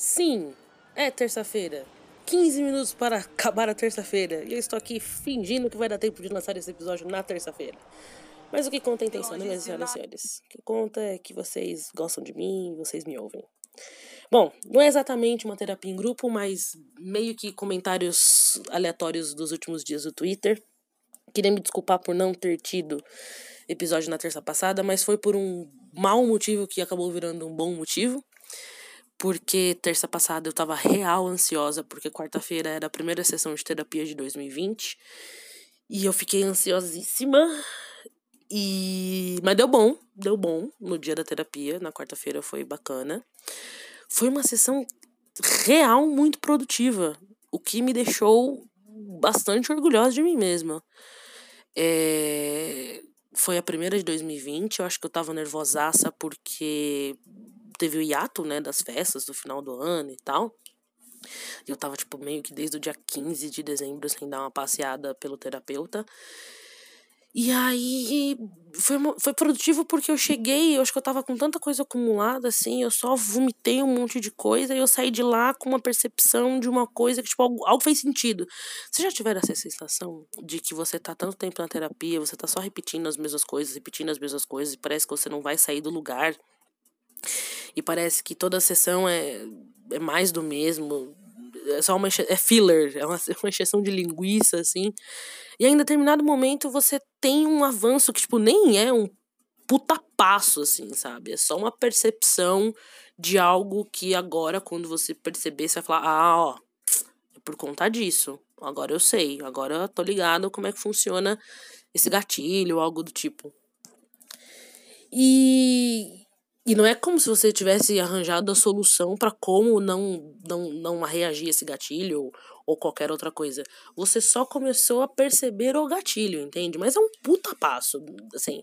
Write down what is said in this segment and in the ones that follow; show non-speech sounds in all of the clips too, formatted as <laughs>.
Sim, é terça-feira. 15 minutos para acabar a terça-feira. E eu estou aqui fingindo que vai dar tempo de lançar esse episódio na terça-feira. Mas o que conta é a intenção, né, minhas senhoras e senhores? O que conta é que vocês gostam de mim, vocês me ouvem. Bom, não é exatamente uma terapia em grupo, mas meio que comentários aleatórios dos últimos dias do Twitter. Queria me desculpar por não ter tido episódio na terça passada, mas foi por um mau motivo que acabou virando um bom motivo. Porque terça passada eu tava real ansiosa, porque quarta-feira era a primeira sessão de terapia de 2020. E eu fiquei ansiosíssima. E mas deu bom, deu bom no dia da terapia, na quarta-feira foi bacana. Foi uma sessão real muito produtiva, o que me deixou bastante orgulhosa de mim mesma. É... Foi a primeira de 2020, eu acho que eu tava nervosaça porque teve o hiato, né, das festas do final do ano e tal. Eu tava, tipo, meio que desde o dia 15 de dezembro sem dar uma passeada pelo terapeuta. E aí foi, foi produtivo porque eu cheguei, eu acho que eu tava com tanta coisa acumulada, assim, eu só vomitei um monte de coisa e eu saí de lá com uma percepção de uma coisa que, tipo, algo, algo fez sentido. Vocês já tiveram essa sensação de que você tá tanto tempo na terapia, você tá só repetindo as mesmas coisas, repetindo as mesmas coisas, e parece que você não vai sair do lugar. E parece que toda sessão é, é mais do mesmo, é só uma é filler, é uma, <laughs> uma encheção de linguiça, assim. E em determinado momento, você tem um avanço que, tipo, nem é um puta passo, assim, sabe? É só uma percepção de algo que agora, quando você perceber, você vai falar, ah, ó, é por conta disso. Agora eu sei, agora eu tô ligado como é que funciona esse gatilho, algo do tipo. E e não é como se você tivesse arranjado a solução para como não, não, não reagir a esse gatilho ou, ou qualquer outra coisa. Você só começou a perceber o gatilho, entende? Mas é um puta passo, assim.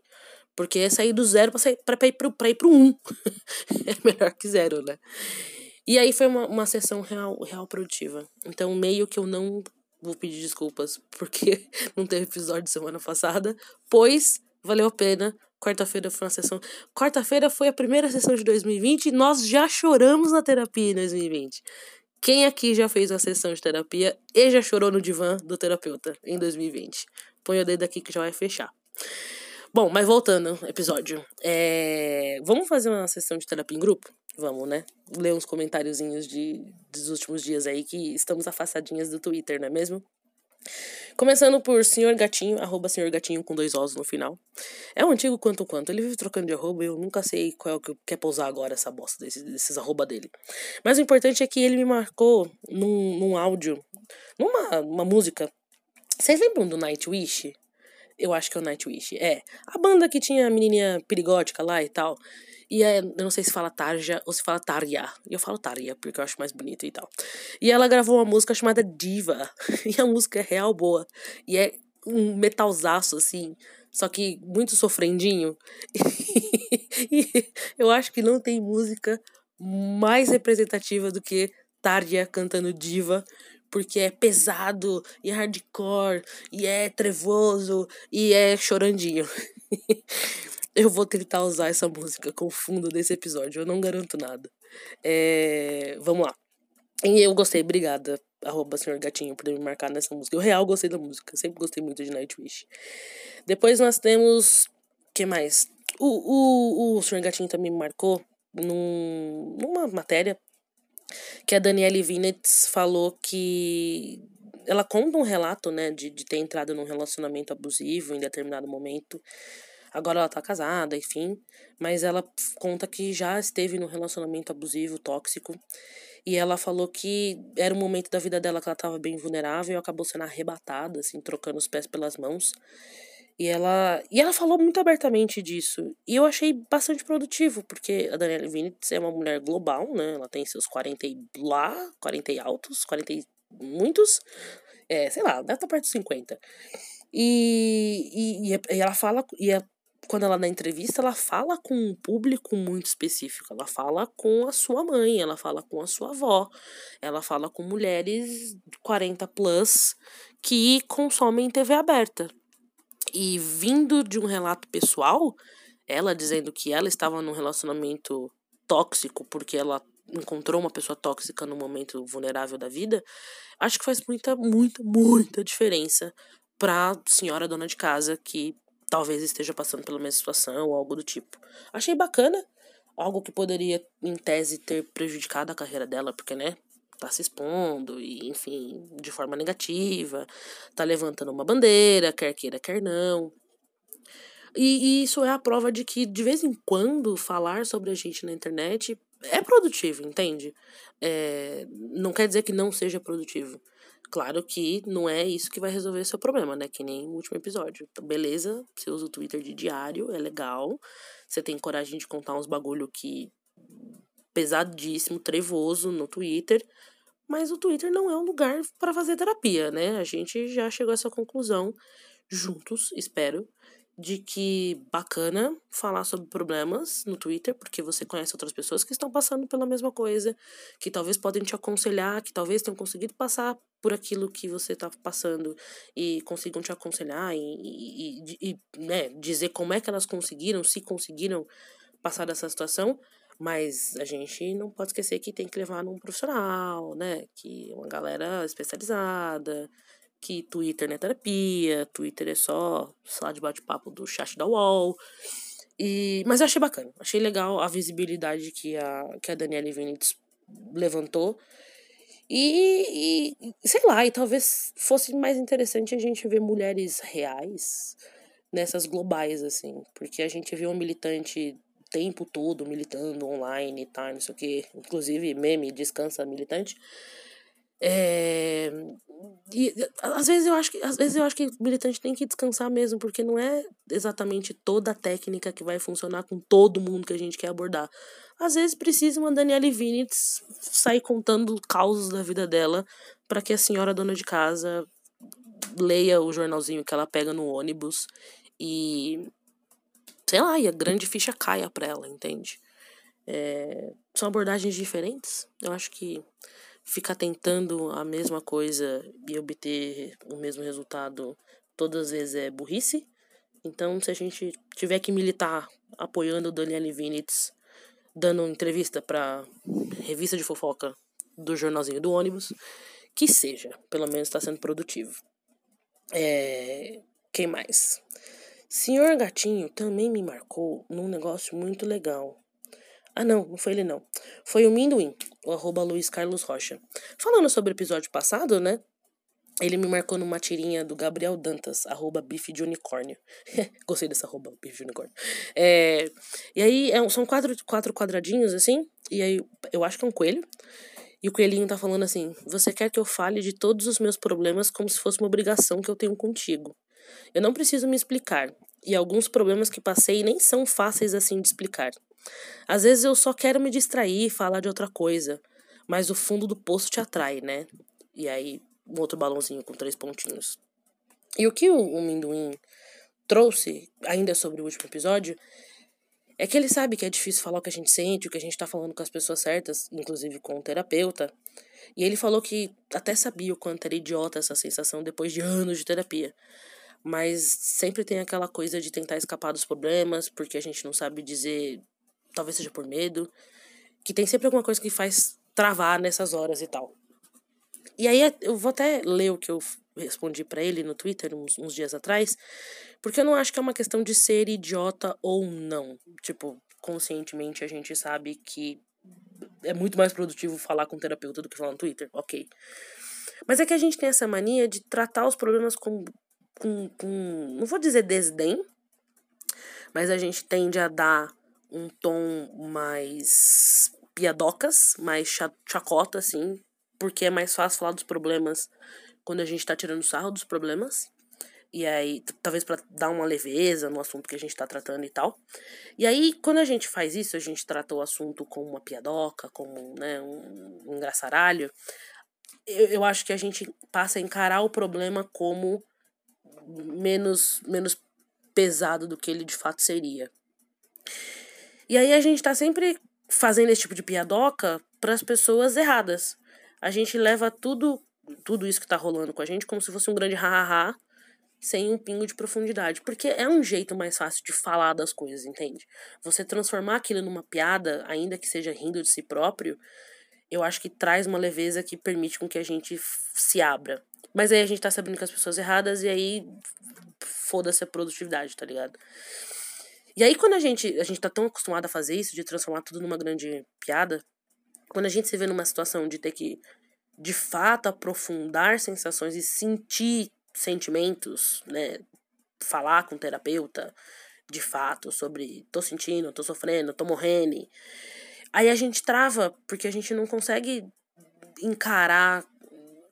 Porque é sair do zero pra, sair, pra, pra, ir, pro, pra ir pro um. <laughs> é melhor que zero, né? E aí foi uma, uma sessão real, real produtiva. Então, meio que eu não vou pedir desculpas porque <laughs> não teve episódio semana passada, pois valeu a pena Quarta-feira foi uma sessão. Quarta-feira foi a primeira sessão de 2020 e nós já choramos na terapia em 2020. Quem aqui já fez uma sessão de terapia e já chorou no divã do terapeuta em 2020? Põe o dedo aqui que já vai fechar. Bom, mas voltando ao episódio. É... Vamos fazer uma sessão de terapia em grupo? Vamos, né? Ler uns comentáriozinhos de, dos últimos dias aí que estamos afastadinhas do Twitter, não é mesmo? Começando por Senhor Gatinho, arroba Senhor Gatinho com dois ossos no final. É um antigo quanto quanto. Ele vive trocando de arroba e eu nunca sei qual é o que quer pousar agora essa bosta desses, desses arroba dele. Mas o importante é que ele me marcou num, num áudio, numa uma música. Vocês lembram do Nightwish? Eu acho que é o Nightwish. É. A banda que tinha a menininha perigótica lá e tal. E é, eu não sei se fala Tarja ou se fala Tarja. E eu falo Tarja, porque eu acho mais bonito e tal. E ela gravou uma música chamada Diva. <laughs> E a música é real boa. E é um metalzaço, assim. Só que muito sofrendinho. <laughs> e eu acho que não tem música mais representativa do que Tarja cantando Diva porque é pesado e hardcore e é trevoso e é chorandinho. <laughs> Eu vou tentar usar essa música como fundo desse episódio, eu não garanto nada. É, vamos lá. E eu gostei, obrigada, arroba senhor gatinho, por me marcar nessa música. Eu real gostei da música, sempre gostei muito de Nightwish. Depois nós temos. que mais? O, o, o senhor gatinho também me marcou num, numa matéria que a Danielle Vinitz falou que ela conta um relato, né, de, de ter entrado num relacionamento abusivo em determinado momento Agora ela tá casada, enfim, mas ela conta que já esteve num relacionamento abusivo, tóxico. E ela falou que era um momento da vida dela que ela tava bem vulnerável e acabou sendo arrebatada, assim, trocando os pés pelas mãos. E ela, e ela falou muito abertamente disso. E eu achei bastante produtivo, porque a Daniela Vinitz é uma mulher global, né? Ela tem seus 40 e lá, 40 e altos, 40 e muitos. É, sei lá, deve estar perto de 50. E, e, e ela fala, e é quando ela dá entrevista, ela fala com um público muito específico. Ela fala com a sua mãe, ela fala com a sua avó, ela fala com mulheres 40 plus que consomem TV aberta. E vindo de um relato pessoal, ela dizendo que ela estava num relacionamento tóxico porque ela encontrou uma pessoa tóxica no momento vulnerável da vida, acho que faz muita, muita, muita diferença pra senhora dona de casa que talvez esteja passando pela mesma situação ou algo do tipo. Achei bacana, algo que poderia, em tese, ter prejudicado a carreira dela, porque, né, tá se expondo e, enfim, de forma negativa, tá levantando uma bandeira, quer queira, quer não. E, e, isso é a prova de que, de vez em quando, falar sobre a gente na internet é produtivo, entende? É, não quer dizer que não seja produtivo. Claro que não é isso que vai resolver seu problema, né? Que nem o último episódio. Então, beleza, você usa o Twitter de diário, é legal. Você tem coragem de contar uns bagulho que. pesadíssimo, trevoso no Twitter. Mas o Twitter não é um lugar para fazer terapia, né? A gente já chegou a essa conclusão juntos, espero de que bacana falar sobre problemas no Twitter, porque você conhece outras pessoas que estão passando pela mesma coisa, que talvez podem te aconselhar, que talvez tenham conseguido passar por aquilo que você está passando e consigam te aconselhar e, e, e, né, dizer como é que elas conseguiram, se conseguiram passar dessa situação. Mas a gente não pode esquecer que tem que levar num profissional, né? Que é uma galera especializada, que Twitter não é terapia, Twitter é só sala de bate-papo do chat da UOL. E, mas eu achei bacana, achei legal a visibilidade que a, que a Daniela Vinitz levantou. E, e, sei lá, e talvez fosse mais interessante a gente ver mulheres reais nessas globais, assim. Porque a gente vê um militante o tempo todo militando online e tal, não sei o que. Inclusive, meme, descansa militante. É, e às vezes eu acho que às vezes eu acho que militante tem que descansar mesmo, porque não é exatamente toda a técnica que vai funcionar com todo mundo que a gente quer abordar. Às vezes precisa uma Daniela Vinitz sair contando causos da vida dela para que a senhora dona de casa leia o jornalzinho que ela pega no ônibus e sei lá, e a grande ficha caia para ela, entende? É, são abordagens diferentes. Eu acho que ficar tentando a mesma coisa e obter o mesmo resultado todas as vezes é burrice. Então, se a gente tiver que militar apoiando o Daniel Vinitz, dando entrevista para revista de fofoca do jornalzinho do ônibus, que seja, pelo menos está sendo produtivo. É... Quem mais? Senhor Gatinho também me marcou num negócio muito legal. Ah, não, não foi ele não. Foi o Minduim, o arroba Luiz Carlos Rocha. Falando sobre o episódio passado, né? Ele me marcou numa tirinha do Gabriel Dantas, arroba bife de unicórnio. <laughs> Gostei dessa arroba bife de unicórnio. É, e aí é, são quatro, quatro quadradinhos assim, e aí eu acho que é um coelho. E o coelhinho tá falando assim: Você quer que eu fale de todos os meus problemas como se fosse uma obrigação que eu tenho contigo. Eu não preciso me explicar, e alguns problemas que passei nem são fáceis assim de explicar. Às vezes eu só quero me distrair, falar de outra coisa, mas o fundo do poço te atrai, né? E aí, outro balãozinho com três pontinhos. E o que o, o trouxe, ainda sobre o último episódio, é que ele sabe que é difícil falar o que a gente sente, o que a gente tá falando com as pessoas certas, inclusive com o terapeuta. E ele falou que até sabia o quanto era idiota essa sensação depois de anos de terapia. Mas sempre tem aquela coisa de tentar escapar dos problemas, porque a gente não sabe dizer talvez seja por medo, que tem sempre alguma coisa que faz travar nessas horas e tal. E aí eu vou até ler o que eu respondi para ele no Twitter uns, uns dias atrás, porque eu não acho que é uma questão de ser idiota ou não. Tipo, conscientemente a gente sabe que é muito mais produtivo falar com um terapeuta do que falar no Twitter, ok. Mas é que a gente tem essa mania de tratar os problemas com, com, com não vou dizer desdém, mas a gente tende a dar um tom mais piadocas, mais chacota, assim, porque é mais fácil falar dos problemas quando a gente tá tirando sarro dos problemas. E aí, talvez para dar uma leveza no assunto que a gente tá tratando e tal. E aí, quando a gente faz isso, a gente trata o assunto como uma piadoca, como né, um, um engraçaralho. Eu, eu acho que a gente passa a encarar o problema como menos, menos pesado do que ele de fato seria. E aí a gente tá sempre fazendo esse tipo de piadoca para as pessoas erradas. A gente leva tudo tudo isso que tá rolando com a gente como se fosse um grande hahaha sem um pingo de profundidade. Porque é um jeito mais fácil de falar das coisas, entende? Você transformar aquilo numa piada, ainda que seja rindo de si próprio, eu acho que traz uma leveza que permite com que a gente se abra. Mas aí a gente tá sabendo que as pessoas erradas e aí foda-se a produtividade, tá ligado? E aí quando a gente, a gente tá tão acostumado a fazer isso, de transformar tudo numa grande piada, quando a gente se vê numa situação de ter que de fato aprofundar sensações e sentir sentimentos, né, falar com o terapeuta de fato sobre tô sentindo, tô sofrendo, tô morrendo. Aí a gente trava porque a gente não consegue encarar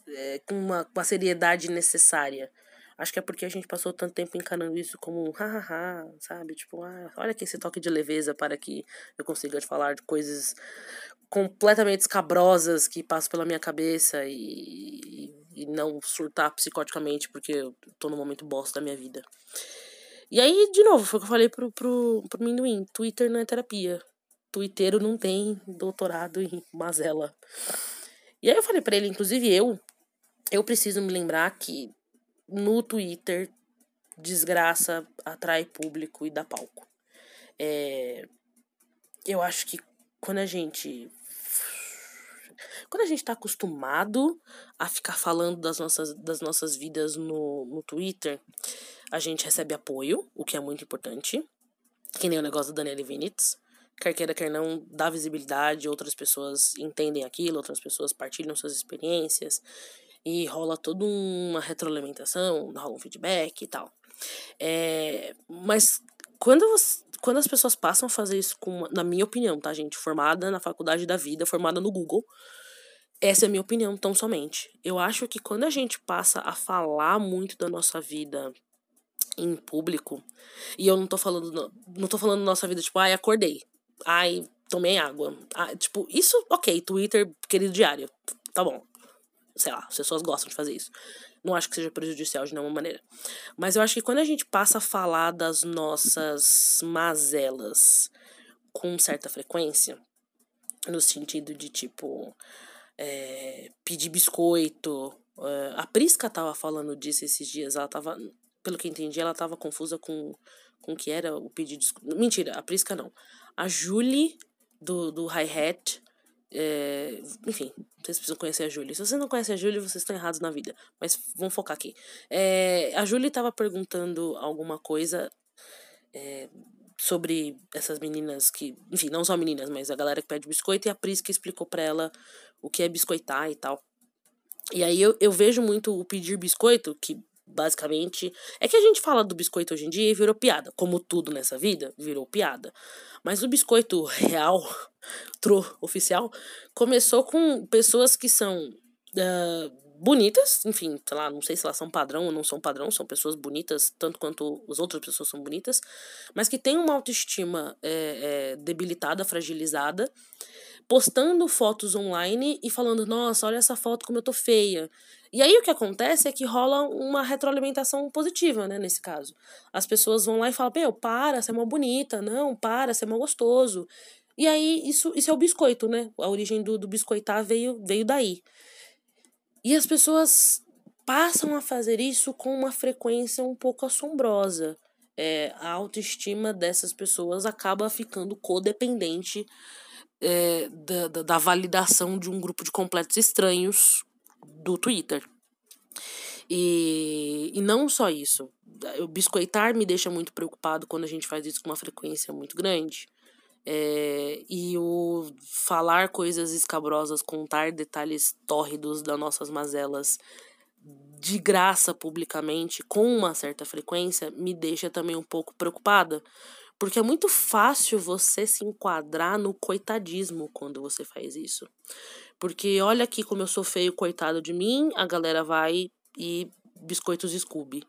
é, com uma, com a seriedade necessária. Acho que é porque a gente passou tanto tempo encarando isso como hahaha, sabe? Tipo, ah, olha aqui esse toque de leveza para que eu consiga te falar de coisas completamente escabrosas que passam pela minha cabeça e, e não surtar psicoticamente porque eu tô num momento bosta da minha vida. E aí, de novo, foi o que eu falei pro, pro, pro Minduim, Twitter não é terapia. Twitter não tem doutorado em mazela. E aí eu falei para ele, inclusive eu, eu preciso me lembrar que no Twitter desgraça atrai público e dá palco. É, eu acho que quando a gente quando a gente está acostumado a ficar falando das nossas, das nossas vidas no, no Twitter, a gente recebe apoio, o que é muito importante. Que nem o negócio da Daniela Vinitz. Quer queira, quer não, dá visibilidade, outras pessoas entendem aquilo, outras pessoas partilham suas experiências e rola toda uma retroalimentação, rola um feedback e tal. É, mas quando, você, quando as pessoas passam a fazer isso, com, na minha opinião, tá, gente? Formada na faculdade da vida, formada no Google, essa é a minha opinião, tão somente. Eu acho que quando a gente passa a falar muito da nossa vida em público, e eu não tô falando, não tô falando nossa vida, tipo, ai, acordei, ai, tomei água. Ah, tipo, isso, ok, Twitter, querido diário, tá bom sei lá, as pessoas gostam de fazer isso. Não acho que seja prejudicial de nenhuma maneira. Mas eu acho que quando a gente passa a falar das nossas mazelas com certa frequência, no sentido de tipo é, pedir biscoito. É, a Prisca tava falando disso esses dias, ela tava, pelo que entendi, ela tava confusa com com que era o pedido Mentira, a Prisca não. A Julie do, do Hi-Hat é, enfim, vocês precisam conhecer a Julie. Se vocês não conhecem a Julie, vocês estão errados na vida. Mas vamos focar aqui. É, a Julie estava perguntando alguma coisa é, sobre essas meninas que. Enfim, não só meninas, mas a galera que pede biscoito. E a Pris que explicou pra ela o que é biscoitar e tal. E aí eu, eu vejo muito o pedir biscoito, que basicamente. É que a gente fala do biscoito hoje em dia e virou piada. Como tudo nessa vida, virou piada. Mas o biscoito <laughs> real, tro oficial, começou com pessoas que são uh, bonitas, enfim, sei lá, não sei se elas são padrão ou não são padrão, são pessoas bonitas, tanto quanto as outras pessoas são bonitas, mas que têm uma autoestima é, é, debilitada, fragilizada, postando fotos online e falando, nossa, olha essa foto como eu tô feia. E aí o que acontece é que rola uma retroalimentação positiva, né, nesse caso. As pessoas vão lá e falam, meu, para, você é mó bonita, não, para, você é mó gostoso. E aí isso, isso é o biscoito, né? A origem do, do biscoitar veio, veio daí. E as pessoas passam a fazer isso com uma frequência um pouco assombrosa. É, a autoestima dessas pessoas acaba ficando codependente é, da, da, da validação de um grupo de completos estranhos do Twitter. E, e não só isso. O biscoitar me deixa muito preocupado quando a gente faz isso com uma frequência muito grande. É, e o falar coisas escabrosas, contar detalhes tórridos das nossas mazelas de graça publicamente, com uma certa frequência, me deixa também um pouco preocupada. Porque é muito fácil você se enquadrar no coitadismo quando você faz isso. Porque olha aqui como eu sou feio, coitado de mim, a galera vai e biscoitos Scooby.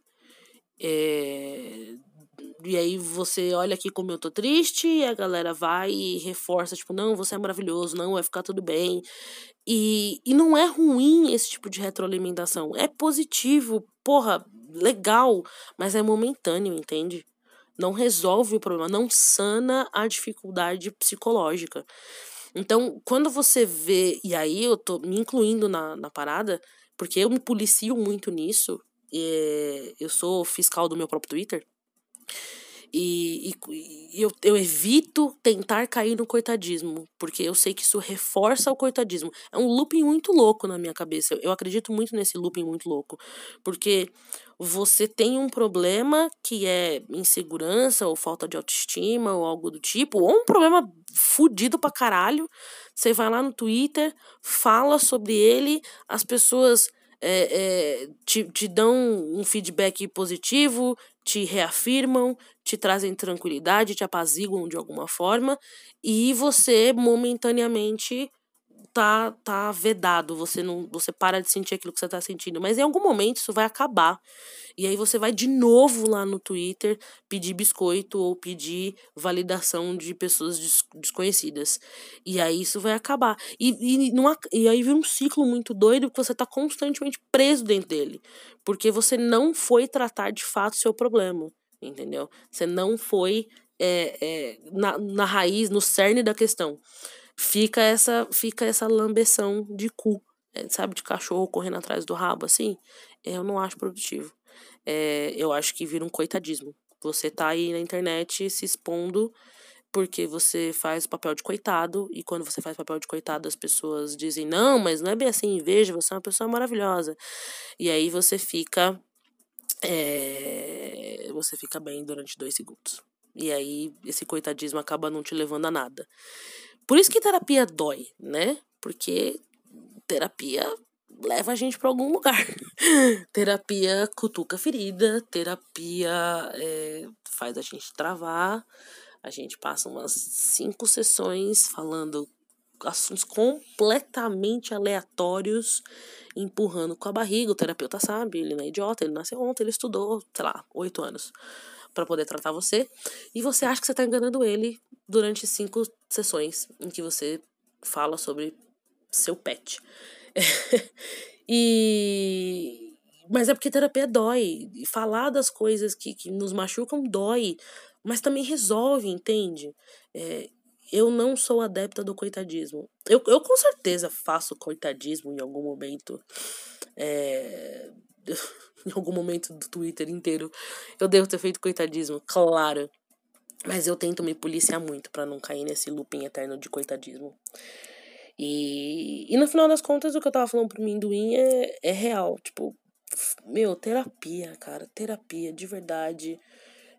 É... E aí você olha aqui como eu tô triste, e a galera vai e reforça, tipo, não, você é maravilhoso, não, vai ficar tudo bem. E, e não é ruim esse tipo de retroalimentação. É positivo, porra, legal, mas é momentâneo, entende? Não resolve o problema, não sana a dificuldade psicológica. Então, quando você vê, e aí eu tô me incluindo na, na parada, porque eu me policio muito nisso, é, eu sou fiscal do meu próprio Twitter. E, e, eu, eu evito tentar cair no coitadismo, porque eu sei que isso reforça o coitadismo. É um looping muito louco na minha cabeça. Eu acredito muito nesse looping muito louco. Porque você tem um problema que é insegurança ou falta de autoestima ou algo do tipo, ou um problema fudido pra caralho. Você vai lá no Twitter, fala sobre ele, as pessoas é, é, te, te dão um feedback positivo, te reafirmam, te trazem tranquilidade, te apaziguam de alguma forma, e você momentaneamente tá, tá vedado, você não você para de sentir aquilo que você tá sentindo, mas em algum momento isso vai acabar. E aí você vai de novo lá no Twitter pedir biscoito ou pedir validação de pessoas des desconhecidas. E aí isso vai acabar. E, e, não, e aí vira um ciclo muito doido porque você tá constantemente preso dentro dele. Porque você não foi tratar de fato seu problema. Entendeu? Você não foi é, é, na, na raiz, no cerne da questão. Fica essa, fica essa lambeção de cu, é, sabe, de cachorro correndo atrás do rabo, assim. Eu não acho produtivo é, eu acho que vira um coitadismo. Você tá aí na internet se expondo porque você faz papel de coitado, e quando você faz papel de coitado, as pessoas dizem, não, mas não é bem assim, veja, você é uma pessoa maravilhosa. E aí você fica. É, você fica bem durante dois segundos. E aí esse coitadismo acaba não te levando a nada. Por isso que terapia dói, né? Porque terapia leva a gente para algum lugar. <laughs> terapia cutuca ferida, terapia é, faz a gente travar. A gente passa umas cinco sessões falando assuntos completamente aleatórios, empurrando com a barriga. O terapeuta sabe, ele não é idiota, ele nasceu ontem, ele estudou, sei lá, oito anos para poder tratar você. E você acha que você tá enganando ele durante cinco sessões em que você fala sobre seu pet. <laughs> e. Mas é porque terapia dói. Falar das coisas que, que nos machucam dói. Mas também resolve, entende? É, eu não sou adepta do coitadismo. Eu, eu com certeza faço coitadismo em algum momento. É, <laughs> em algum momento do Twitter inteiro. Eu devo ter feito coitadismo, claro. Mas eu tento me policiar muito para não cair nesse looping eterno de coitadismo. E, e no final das contas, o que eu tava falando pro Minduim é, é real. Tipo, meu, terapia, cara. Terapia, de verdade.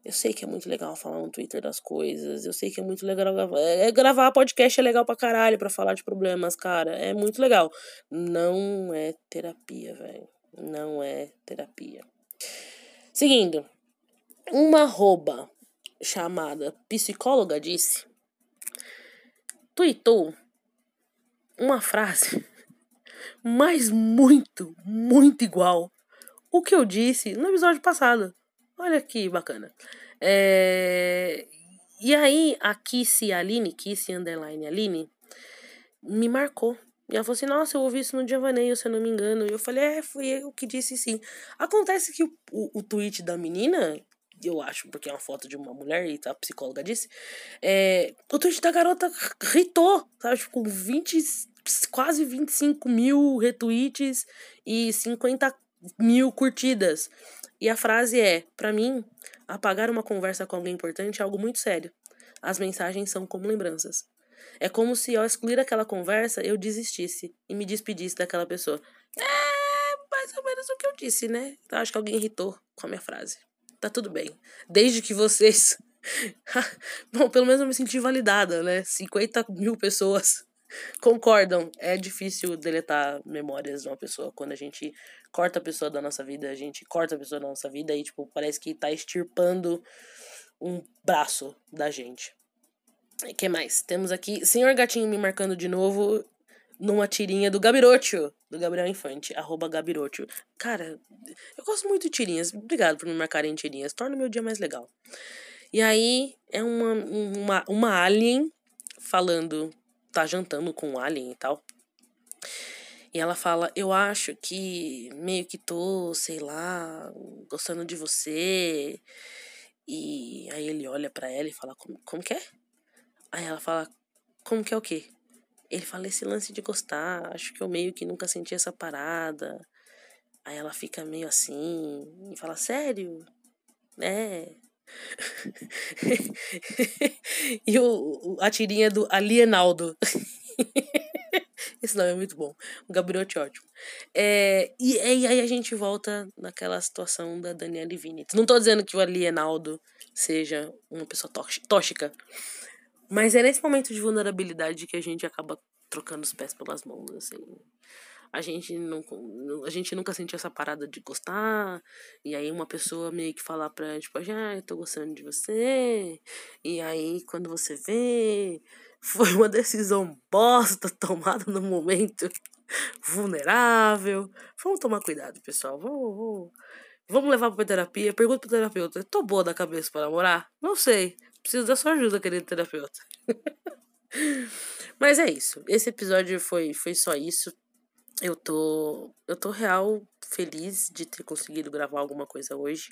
Eu sei que é muito legal falar no Twitter das coisas. Eu sei que é muito legal gravar. É, gravar podcast é legal pra caralho pra falar de problemas, cara. É muito legal. Não é terapia, velho. Não é terapia. Seguindo. Uma arroba chamada psicóloga disse. Tweetou uma frase, <laughs> mas muito, muito igual o que eu disse no episódio passado. Olha que bacana. É... E aí, a Kissy Aline, Kissy Underline Aline, me marcou. E ela falou assim: Nossa, eu ouvi isso no Diavaneio, se eu não me engano. E eu falei: É, fui eu que disse sim. Acontece que o, o, o tweet da menina eu acho, porque é uma foto de uma mulher e a psicóloga disse, é, o tweet da garota ritou, sabe? Tipo, com 20, quase 25 mil retweets e 50 mil curtidas. E a frase é: para mim, apagar uma conversa com alguém importante é algo muito sério. As mensagens são como lembranças. É como se ao excluir aquela conversa eu desistisse e me despedisse daquela pessoa. É mais ou menos o que eu disse, né? Eu acho que alguém irritou com a minha frase tá tudo bem. Desde que vocês. <laughs> Bom, pelo menos eu me senti validada, né? 50 mil pessoas <laughs> concordam. É difícil deletar memórias de uma pessoa. Quando a gente corta a pessoa da nossa vida, a gente corta a pessoa da nossa vida e, tipo, parece que tá extirpando um braço da gente. O que mais? Temos aqui Senhor Gatinho me marcando de novo numa tirinha do Gabirocho, do Gabriel Infante, arroba Gabirocho. Cara, eu gosto muito de tirinhas. Obrigado por me marcarem tirinhas. Torna meu dia mais legal. E aí é uma, uma, uma alien falando, tá jantando com um alien e tal. E ela fala, eu acho que meio que tô, sei lá, gostando de você. E aí ele olha para ela e fala, como, como que é? Aí ela fala, como que é o quê? Ele fala esse lance de gostar, acho que eu meio que nunca senti essa parada. Aí ela fica meio assim e fala, sério? É. <laughs> e o, a tirinha do Alienaldo. <laughs> Esse nome é muito bom. O Gabriotti ótimo. É, e, e, aí a gente volta naquela situação da Daniela Vinitz. Não tô dizendo que o Alienaldo seja uma pessoa tóxica. Mas é nesse momento de vulnerabilidade que a gente acaba trocando os pés pelas mãos, assim. A gente não a gente nunca sentiu essa parada de gostar e aí uma pessoa meio que falar pra tipo ah eu tô gostando de você e aí quando você vê <laughs> foi uma decisão bosta tomada no momento <laughs> vulnerável. Vamos tomar cuidado pessoal vamos, vamos, vamos levar pra terapia. Pergunta pro terapeuta tô boa da cabeça para namorar? Não sei preciso da sua ajuda querido terapeuta mas é isso esse episódio foi foi só isso eu tô. Eu tô real feliz de ter conseguido gravar alguma coisa hoje.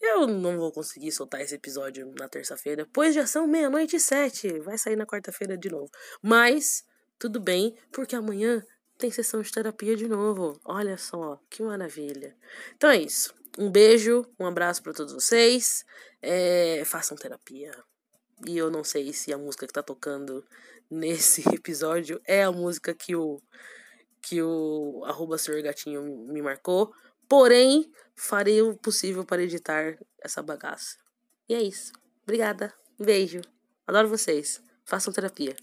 Eu não vou conseguir soltar esse episódio na terça-feira, pois já são meia-noite e sete. Vai sair na quarta-feira de novo. Mas, tudo bem, porque amanhã tem sessão de terapia de novo. Olha só, que maravilha. Então é isso. Um beijo, um abraço para todos vocês. É, façam terapia. E eu não sei se a música que tá tocando nesse <laughs> episódio é a música que o que o arroba Senhor Gatinho me marcou. Porém, farei o possível para editar essa bagaça. E é isso. Obrigada. Um beijo. Adoro vocês. Façam terapia.